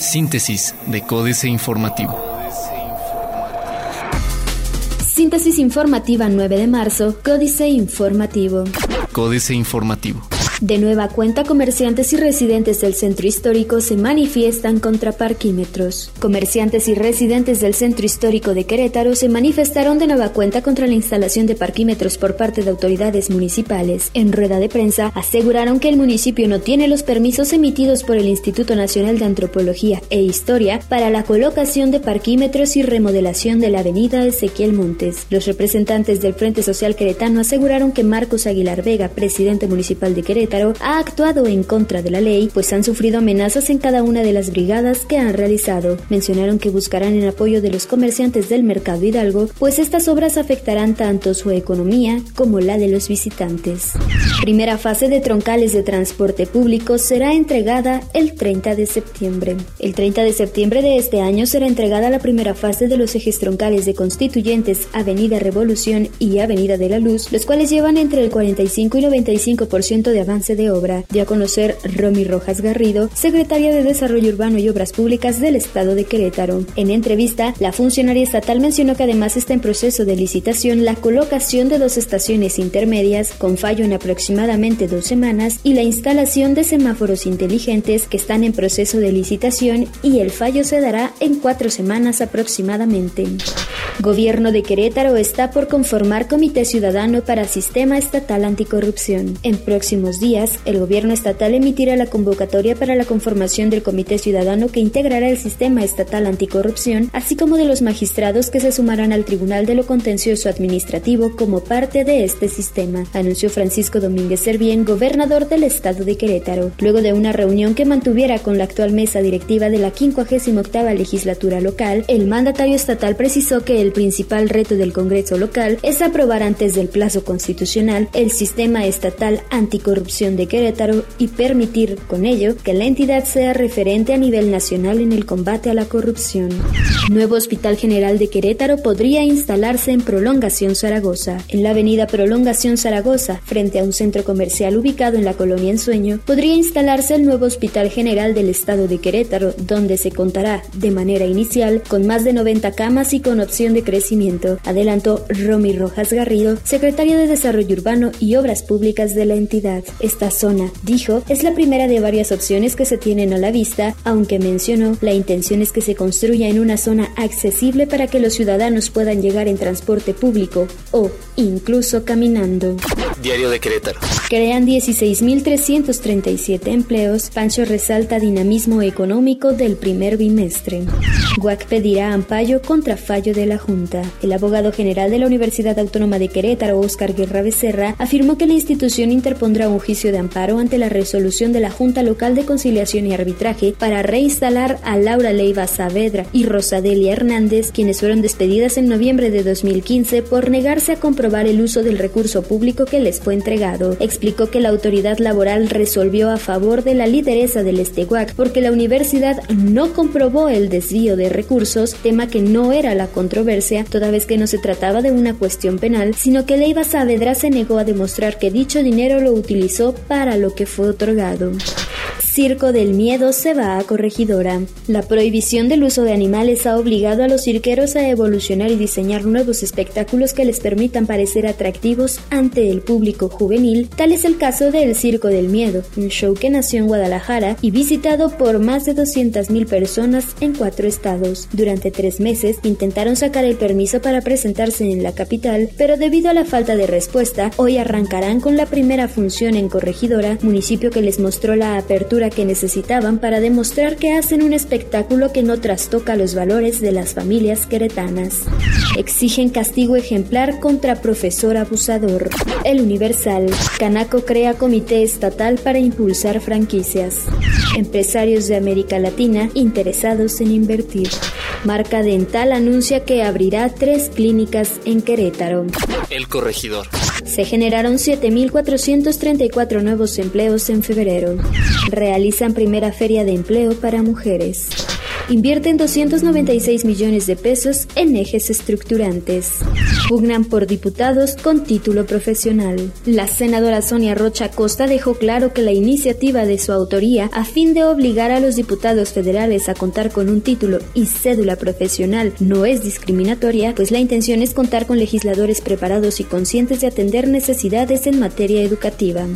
Síntesis de Códice Informativo. Síntesis informativa 9 de marzo, Códice Informativo. Códice Informativo. De nueva cuenta, comerciantes y residentes del centro histórico se manifiestan contra parquímetros. Comerciantes y residentes del centro histórico de Querétaro se manifestaron de nueva cuenta contra la instalación de parquímetros por parte de autoridades municipales. En rueda de prensa, aseguraron que el municipio no tiene los permisos emitidos por el Instituto Nacional de Antropología e Historia para la colocación de parquímetros y remodelación de la avenida Ezequiel Montes. Los representantes del Frente Social Queretano aseguraron que Marcos Aguilar Vega, presidente municipal de Querétaro, ha actuado en contra de la ley, pues han sufrido amenazas en cada una de las brigadas que han realizado. Mencionaron que buscarán el apoyo de los comerciantes del mercado Hidalgo, pues estas obras afectarán tanto su economía como la de los visitantes. Primera fase de troncales de transporte público será entregada el 30 de septiembre. El 30 de septiembre de este año será entregada la primera fase de los ejes troncales de constituyentes Avenida Revolución y Avenida de la Luz, los cuales llevan entre el 45 y 95% de avance de obra, dio a conocer Romy Rojas Garrido, secretaria de Desarrollo Urbano y Obras Públicas del Estado de Querétaro. En entrevista, la funcionaria estatal mencionó que además está en proceso de licitación la colocación de dos estaciones intermedias con fallo en aproximadamente dos semanas y la instalación de semáforos inteligentes que están en proceso de licitación y el fallo se dará en cuatro semanas aproximadamente. Gobierno de Querétaro está por conformar Comité Ciudadano para Sistema Estatal Anticorrupción. En próximos días, el gobierno estatal emitirá la convocatoria para la conformación del Comité Ciudadano que integrará el Sistema Estatal Anticorrupción, así como de los magistrados que se sumarán al Tribunal de lo Contencioso Administrativo como parte de este sistema, anunció Francisco Domínguez Servién, gobernador del estado de Querétaro, luego de una reunión que mantuviera con la actual mesa directiva de la 58 legislatura local. El mandatario estatal precisó que el principal reto del Congreso local es aprobar antes del plazo constitucional el sistema estatal anticorrupción de Querétaro y permitir con ello que la entidad sea referente a nivel nacional en el combate a la corrupción. Nuevo Hospital General de Querétaro podría instalarse en Prolongación Zaragoza. En la avenida Prolongación Zaragoza, frente a un centro comercial ubicado en la colonia Ensueño, podría instalarse el nuevo Hospital General del Estado de Querétaro, donde se contará, de manera inicial, con más de 90 camas y con opción de crecimiento, adelantó Romy Rojas Garrido, secretaria de Desarrollo Urbano y Obras Públicas de la entidad. Esta zona, dijo, es la primera de varias opciones que se tienen a la vista, aunque mencionó la intención es que se construya en una zona accesible para que los ciudadanos puedan llegar en transporte público o incluso caminando. Diario de Querétaro. Crean 16.337 empleos. Pancho resalta dinamismo económico del primer bimestre. GUAC pedirá ampallo contra fallo de la Junta. El abogado general de la Universidad Autónoma de Querétaro, Óscar Guerra Becerra, afirmó que la institución interpondrá un juicio de amparo ante la resolución de la Junta Local de Conciliación y Arbitraje para reinstalar a Laura Leiva Saavedra y Rosadelia Hernández, quienes fueron despedidas en noviembre de 2015 por negarse a comprobar el uso del recurso público que les fue entregado. Explicó que la autoridad laboral resolvió a favor de la lideresa del Esteguac porque la universidad no comprobó el desvío de recursos, tema que no era la controversia, toda vez que no se trataba de una cuestión penal, sino que Leiva Saavedra se negó a demostrar que dicho dinero lo utilizó para lo que fue otorgado. Circo del Miedo se va a corregidora. La prohibición del uso de animales ha obligado a los cirqueros a evolucionar y diseñar nuevos espectáculos que les permitan parecer atractivos ante el público juvenil. Tal es el caso del Circo del Miedo, un show que nació en Guadalajara y visitado por más de 200.000 personas en cuatro estados. Durante tres meses intentaron sacar el permiso para presentarse en la capital, pero debido a la falta de respuesta, hoy arrancarán con la primera función en Corregidora, municipio que les mostró la apertura que necesitaban para demostrar que hacen un espectáculo que no trastoca los valores de las familias queretanas. Exigen castigo ejemplar contra profesor abusador. El Universal. Canaco crea comité estatal para impulsar franquicias. Empresarios de América Latina interesados en invertir. Marca Dental anuncia que abrirá tres clínicas en Querétaro. El corregidor. Se generaron 7.434 nuevos empleos en febrero. Realizan primera feria de empleo para mujeres. Invierten 296 millones de pesos en ejes estructurantes. Pugnan por diputados con título profesional. La senadora Sonia Rocha Costa dejó claro que la iniciativa de su autoría a fin de obligar a los diputados federales a contar con un título y cédula profesional no es discriminatoria, pues la intención es contar con legisladores preparados y conscientes de atender necesidades en materia educativa.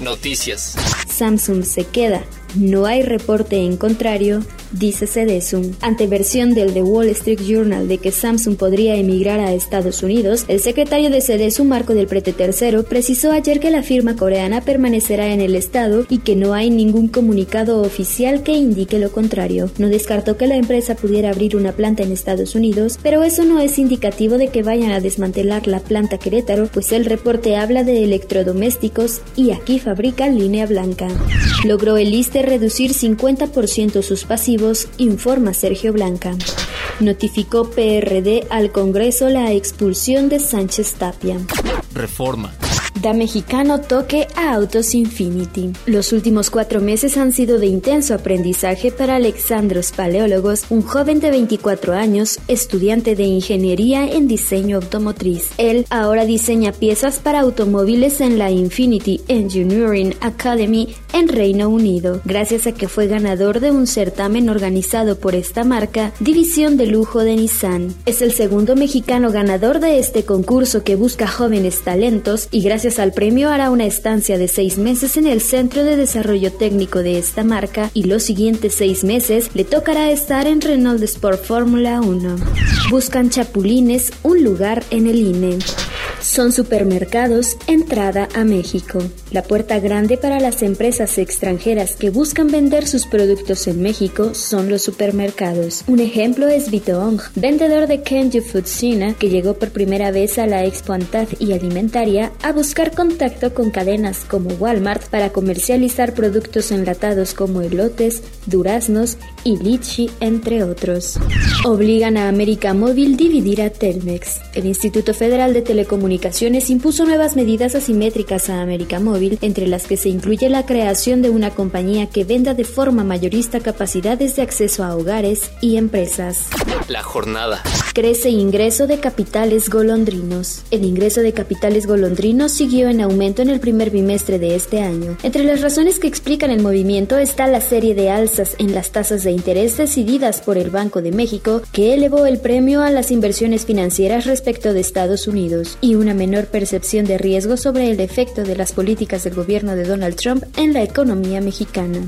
Noticias. Samsung se queda. No hay reporte en contrario dice Cedesum. Ante versión del The Wall Street Journal de que Samsung podría emigrar a Estados Unidos, el secretario de Cedesum, Marco del Prete III, precisó ayer que la firma coreana permanecerá en el estado y que no hay ningún comunicado oficial que indique lo contrario. No descartó que la empresa pudiera abrir una planta en Estados Unidos, pero eso no es indicativo de que vayan a desmantelar la planta Querétaro, pues el reporte habla de electrodomésticos y aquí fabrica línea blanca. Logró el ISTE reducir 50% sus pasivos informa Sergio Blanca. Notificó PRD al Congreso la expulsión de Sánchez Tapia. Reforma. Mexicano toque a Autos Infinity. Los últimos cuatro meses han sido de intenso aprendizaje para Alexandros Paleólogos, un joven de 24 años, estudiante de ingeniería en diseño automotriz. Él ahora diseña piezas para automóviles en la Infinity Engineering Academy en Reino Unido, gracias a que fue ganador de un certamen organizado por esta marca, División de Lujo de Nissan. Es el segundo mexicano ganador de este concurso que busca jóvenes talentos y gracias al premio hará una estancia de seis meses en el Centro de Desarrollo Técnico de esta marca y los siguientes seis meses le tocará estar en Renault Sport Fórmula 1. Buscan chapulines un lugar en el INE. Son supermercados entrada a México. La puerta grande para las empresas extranjeras que buscan vender sus productos en México son los supermercados. Un ejemplo es Vitoong, vendedor de Kenji Food China, que llegó por primera vez a la Expo Antad y Alimentaria a buscar contacto con cadenas como Walmart para comercializar productos enlatados como elotes, duraznos y litchi, entre otros. Obligan a América Móvil dividir a Telmex. El Instituto Federal de Telecomunicaciones impuso nuevas medidas asimétricas a América Móvil, entre las que se incluye la creación de una compañía que venda de forma mayorista capacidades de acceso a hogares y empresas. La jornada. Crece ingreso de capitales golondrinos. El ingreso de capitales golondrinos siguió en aumento en el primer bimestre de este año. Entre las razones que explican el movimiento está la serie de alzas en las tasas de interés decididas por el Banco de México, que elevó el premio a las inversiones financieras respecto de Estados Unidos, una menor percepción de riesgo sobre el efecto de las políticas del gobierno de Donald Trump en la economía mexicana.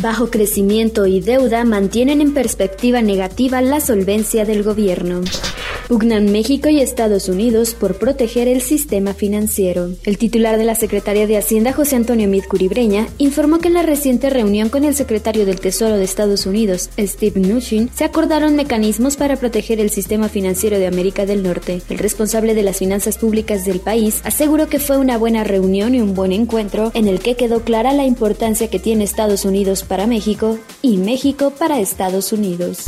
Bajo crecimiento y deuda mantienen en perspectiva negativa la solvencia del gobierno. Pugnan México y Estados Unidos por proteger el sistema financiero. El titular de la Secretaría de Hacienda, José Antonio Mid Curibreña, informó que en la reciente reunión con el secretario del Tesoro de Estados Unidos, Steve Mnuchin, se acordaron mecanismos para proteger el sistema financiero de América del Norte. El responsable de las finanzas públicas del país aseguró que fue una buena reunión y un buen encuentro en el que quedó clara la importancia que tiene Estados Unidos para México y México para Estados Unidos.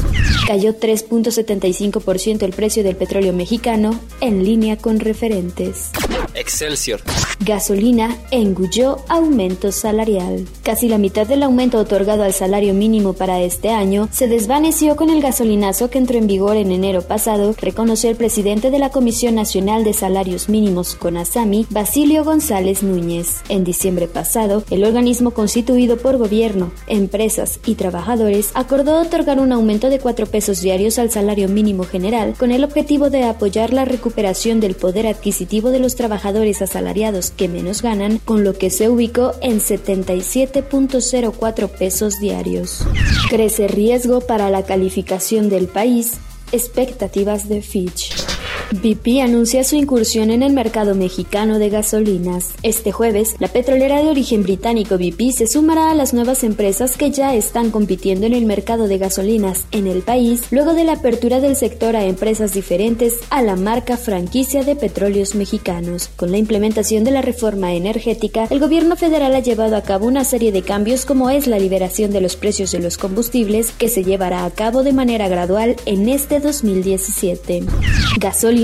Cayó 3.75% el precio del petróleo mexicano en línea con referentes. Excelsior. Gasolina engulló aumento salarial. Casi la mitad del aumento otorgado al salario mínimo para este año se desvaneció con el gasolinazo que entró en vigor en enero pasado, reconoció el presidente de la Comisión Nacional de Salarios Mínimos, CONASAMI, Basilio González Núñez. En diciembre pasado, el organismo constituido por gobierno, empresas y trabajadores acordó otorgar un aumento de 4 pesos diarios al salario mínimo general con el objetivo de apoyar la recuperación del poder adquisitivo de los trabajadores asalariados que menos ganan, con lo que se ubicó en 77.04 pesos diarios. Crece riesgo para la calificación del país, expectativas de Fitch. BP anuncia su incursión en el mercado mexicano de gasolinas. Este jueves, la petrolera de origen británico BP se sumará a las nuevas empresas que ya están compitiendo en el mercado de gasolinas en el país, luego de la apertura del sector a empresas diferentes a la marca franquicia de petróleos mexicanos. Con la implementación de la reforma energética, el gobierno federal ha llevado a cabo una serie de cambios como es la liberación de los precios de los combustibles que se llevará a cabo de manera gradual en este 2017.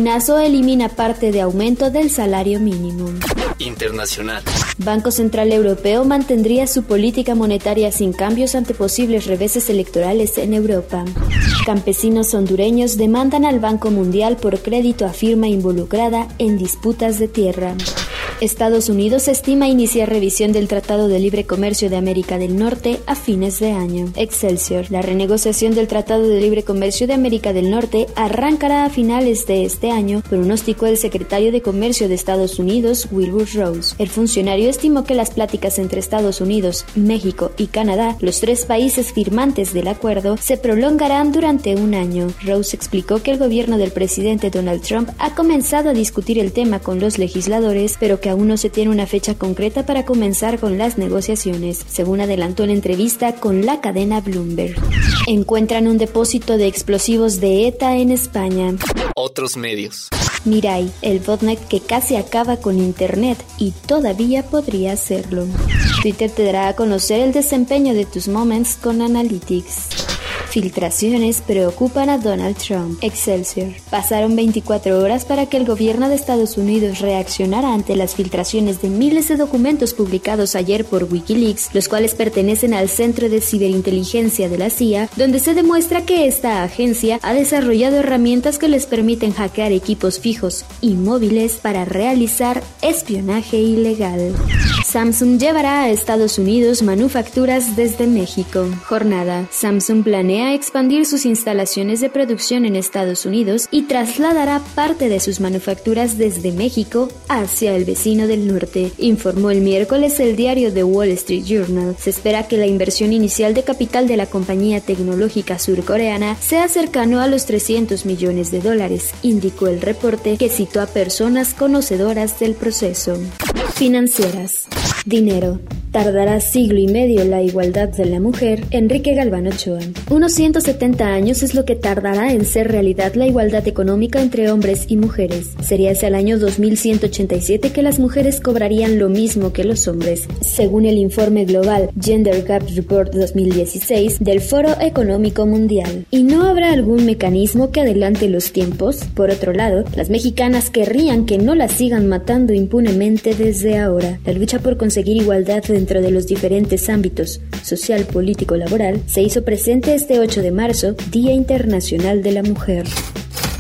Gasolinazo elimina parte de aumento del salario mínimo. internacional. Banco Central Europeo mantendría su política monetaria sin cambios ante posibles reveses electorales en Europa. Campesinos hondureños demandan al Banco Mundial por crédito a firma involucrada en disputas de tierra. Estados Unidos estima iniciar revisión del Tratado de Libre Comercio de América del Norte a fines de año. Excelsior. La renegociación del Tratado de Libre Comercio de América del Norte arrancará a finales de este año, pronosticó el secretario de Comercio de Estados Unidos, Wilbur Rose. El funcionario estimó que las pláticas entre Estados Unidos, México y Canadá, los tres países firmantes del acuerdo, se prolongarán durante un año. Rose explicó que el gobierno del presidente Donald Trump ha comenzado a discutir el tema con los legisladores, pero que aún no se tiene una fecha concreta para comenzar con las negociaciones, según adelantó en entrevista con la cadena Bloomberg. Encuentran un depósito de explosivos de ETA en España. Otros medios. Mirai, el botnet que casi acaba con Internet y todavía podría hacerlo. Twitter te dará a conocer el desempeño de tus moments con Analytics. Filtraciones preocupan a Donald Trump. Excelsior. Pasaron 24 horas para que el gobierno de Estados Unidos reaccionara ante las filtraciones de miles de documentos publicados ayer por Wikileaks, los cuales pertenecen al Centro de Ciberinteligencia de la CIA, donde se demuestra que esta agencia ha desarrollado herramientas que les permiten hackear equipos fijos y móviles para realizar espionaje ilegal. Samsung llevará a Estados Unidos manufacturas desde México. Jornada. Samsung planea expandir sus instalaciones de producción en Estados Unidos y trasladará parte de sus manufacturas desde México hacia el vecino del norte, informó el miércoles el diario The Wall Street Journal. Se espera que la inversión inicial de capital de la compañía tecnológica surcoreana sea cercano a los 300 millones de dólares, indicó el reporte que citó a personas conocedoras del proceso. Financieras. Dinero. Tardará siglo y medio la igualdad de la mujer. Enrique Galván Ochoa. Unos 170 años es lo que tardará en ser realidad la igualdad económica entre hombres y mujeres. Sería hacia el año 2187 que las mujeres cobrarían lo mismo que los hombres, según el informe global Gender Gap Report 2016 del Foro Económico Mundial. ¿Y no habrá algún mecanismo que adelante los tiempos? Por otro lado, las mexicanas querrían que no las sigan matando impunemente desde ahora. La lucha por conseguir igualdad dentro de los diferentes ámbitos social, político, laboral, se hizo presente este 8 de marzo, Día Internacional de la Mujer.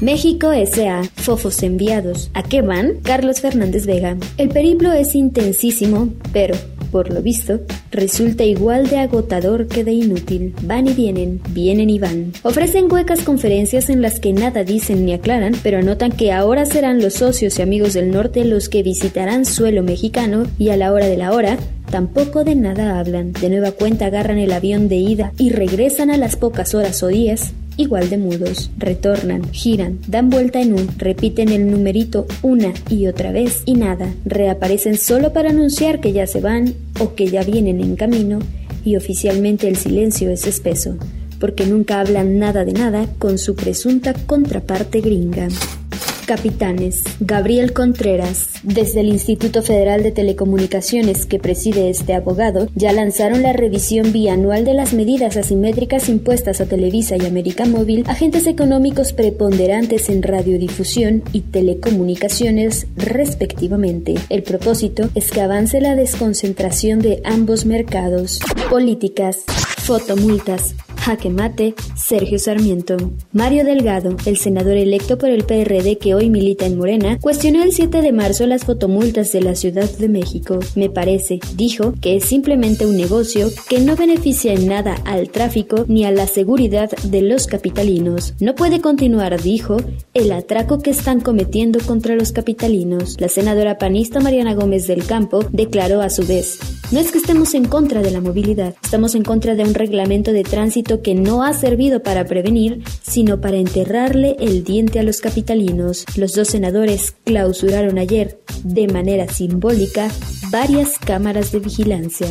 México S.A. Fofos enviados. ¿A qué van? Carlos Fernández Vega. El periplo es intensísimo, pero por lo visto, resulta igual de agotador que de inútil. Van y vienen, vienen y van. Ofrecen huecas conferencias en las que nada dicen ni aclaran, pero anotan que ahora serán los socios y amigos del norte los que visitarán suelo mexicano y a la hora de la hora Tampoco de nada hablan. De nueva cuenta agarran el avión de ida y regresan a las pocas horas o días igual de mudos. Retornan, giran, dan vuelta en un, repiten el numerito una y otra vez y nada. Reaparecen solo para anunciar que ya se van o que ya vienen en camino y oficialmente el silencio es espeso, porque nunca hablan nada de nada con su presunta contraparte gringa. Capitanes. Gabriel Contreras. Desde el Instituto Federal de Telecomunicaciones que preside este abogado, ya lanzaron la revisión bianual de las medidas asimétricas impuestas a Televisa y América Móvil, agentes económicos preponderantes en radiodifusión y telecomunicaciones respectivamente. El propósito es que avance la desconcentración de ambos mercados. Políticas. Fotomultas. Jaque Mate, Sergio Sarmiento. Mario Delgado, el senador electo por el PRD que hoy milita en Morena, cuestionó el 7 de marzo las fotomultas de la Ciudad de México. Me parece, dijo, que es simplemente un negocio que no beneficia en nada al tráfico ni a la seguridad de los capitalinos. No puede continuar, dijo, el atraco que están cometiendo contra los capitalinos. La senadora panista Mariana Gómez del Campo declaró a su vez, no es que estemos en contra de la movilidad, estamos en contra de un reglamento de tránsito que no ha servido para prevenir, sino para enterrarle el diente a los capitalinos. Los dos senadores clausuraron ayer, de manera simbólica, varias cámaras de vigilancia.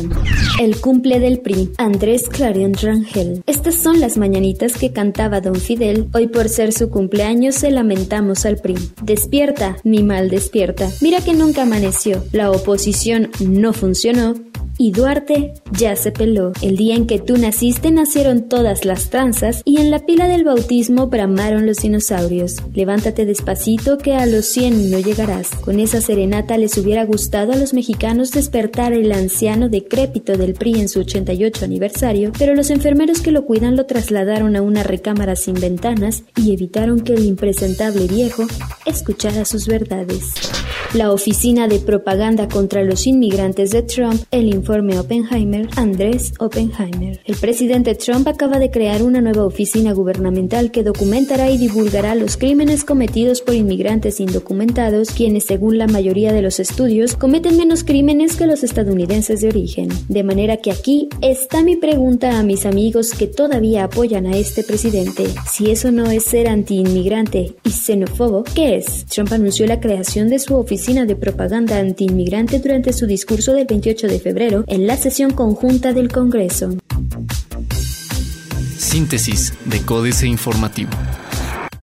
El cumple del PRI, Andrés Clarion Rangel. Estas son las mañanitas que cantaba don Fidel. Hoy por ser su cumpleaños se lamentamos al PRI. Despierta, mi mal despierta. Mira que nunca amaneció. La oposición no funcionó y Duarte ya se peló. El día en que tú naciste nacieron todas las tranzas y en la pila del bautismo bramaron los dinosaurios. Levántate despacito que a los 100 no llegarás. Con esa serenata les hubiera gustado a los mexicanos despertar el anciano decrépito del PRI en su 88 aniversario, pero los enfermeros que lo cuidan lo trasladaron a una recámara sin ventanas y evitaron que el impresentable viejo escuchara sus verdades. La Oficina de Propaganda contra los Inmigrantes de Trump, el informe Oppenheimer, Andrés Oppenheimer. El presidente Trump acaba de crear una nueva oficina gubernamental que documentará y divulgará los crímenes cometidos por inmigrantes indocumentados, quienes según la mayoría de los estudios cometen menos crímenes que los estadounidenses de origen. De manera que aquí está mi pregunta a mis amigos que todavía apoyan a este presidente. Si eso no es ser anti-inmigrante y xenófobo, ¿qué es? Trump anunció la creación de su oficina de Propaganda Antiinmigrante durante su discurso del 28 de febrero en la sesión conjunta del Congreso. Síntesis de Códice Informativo.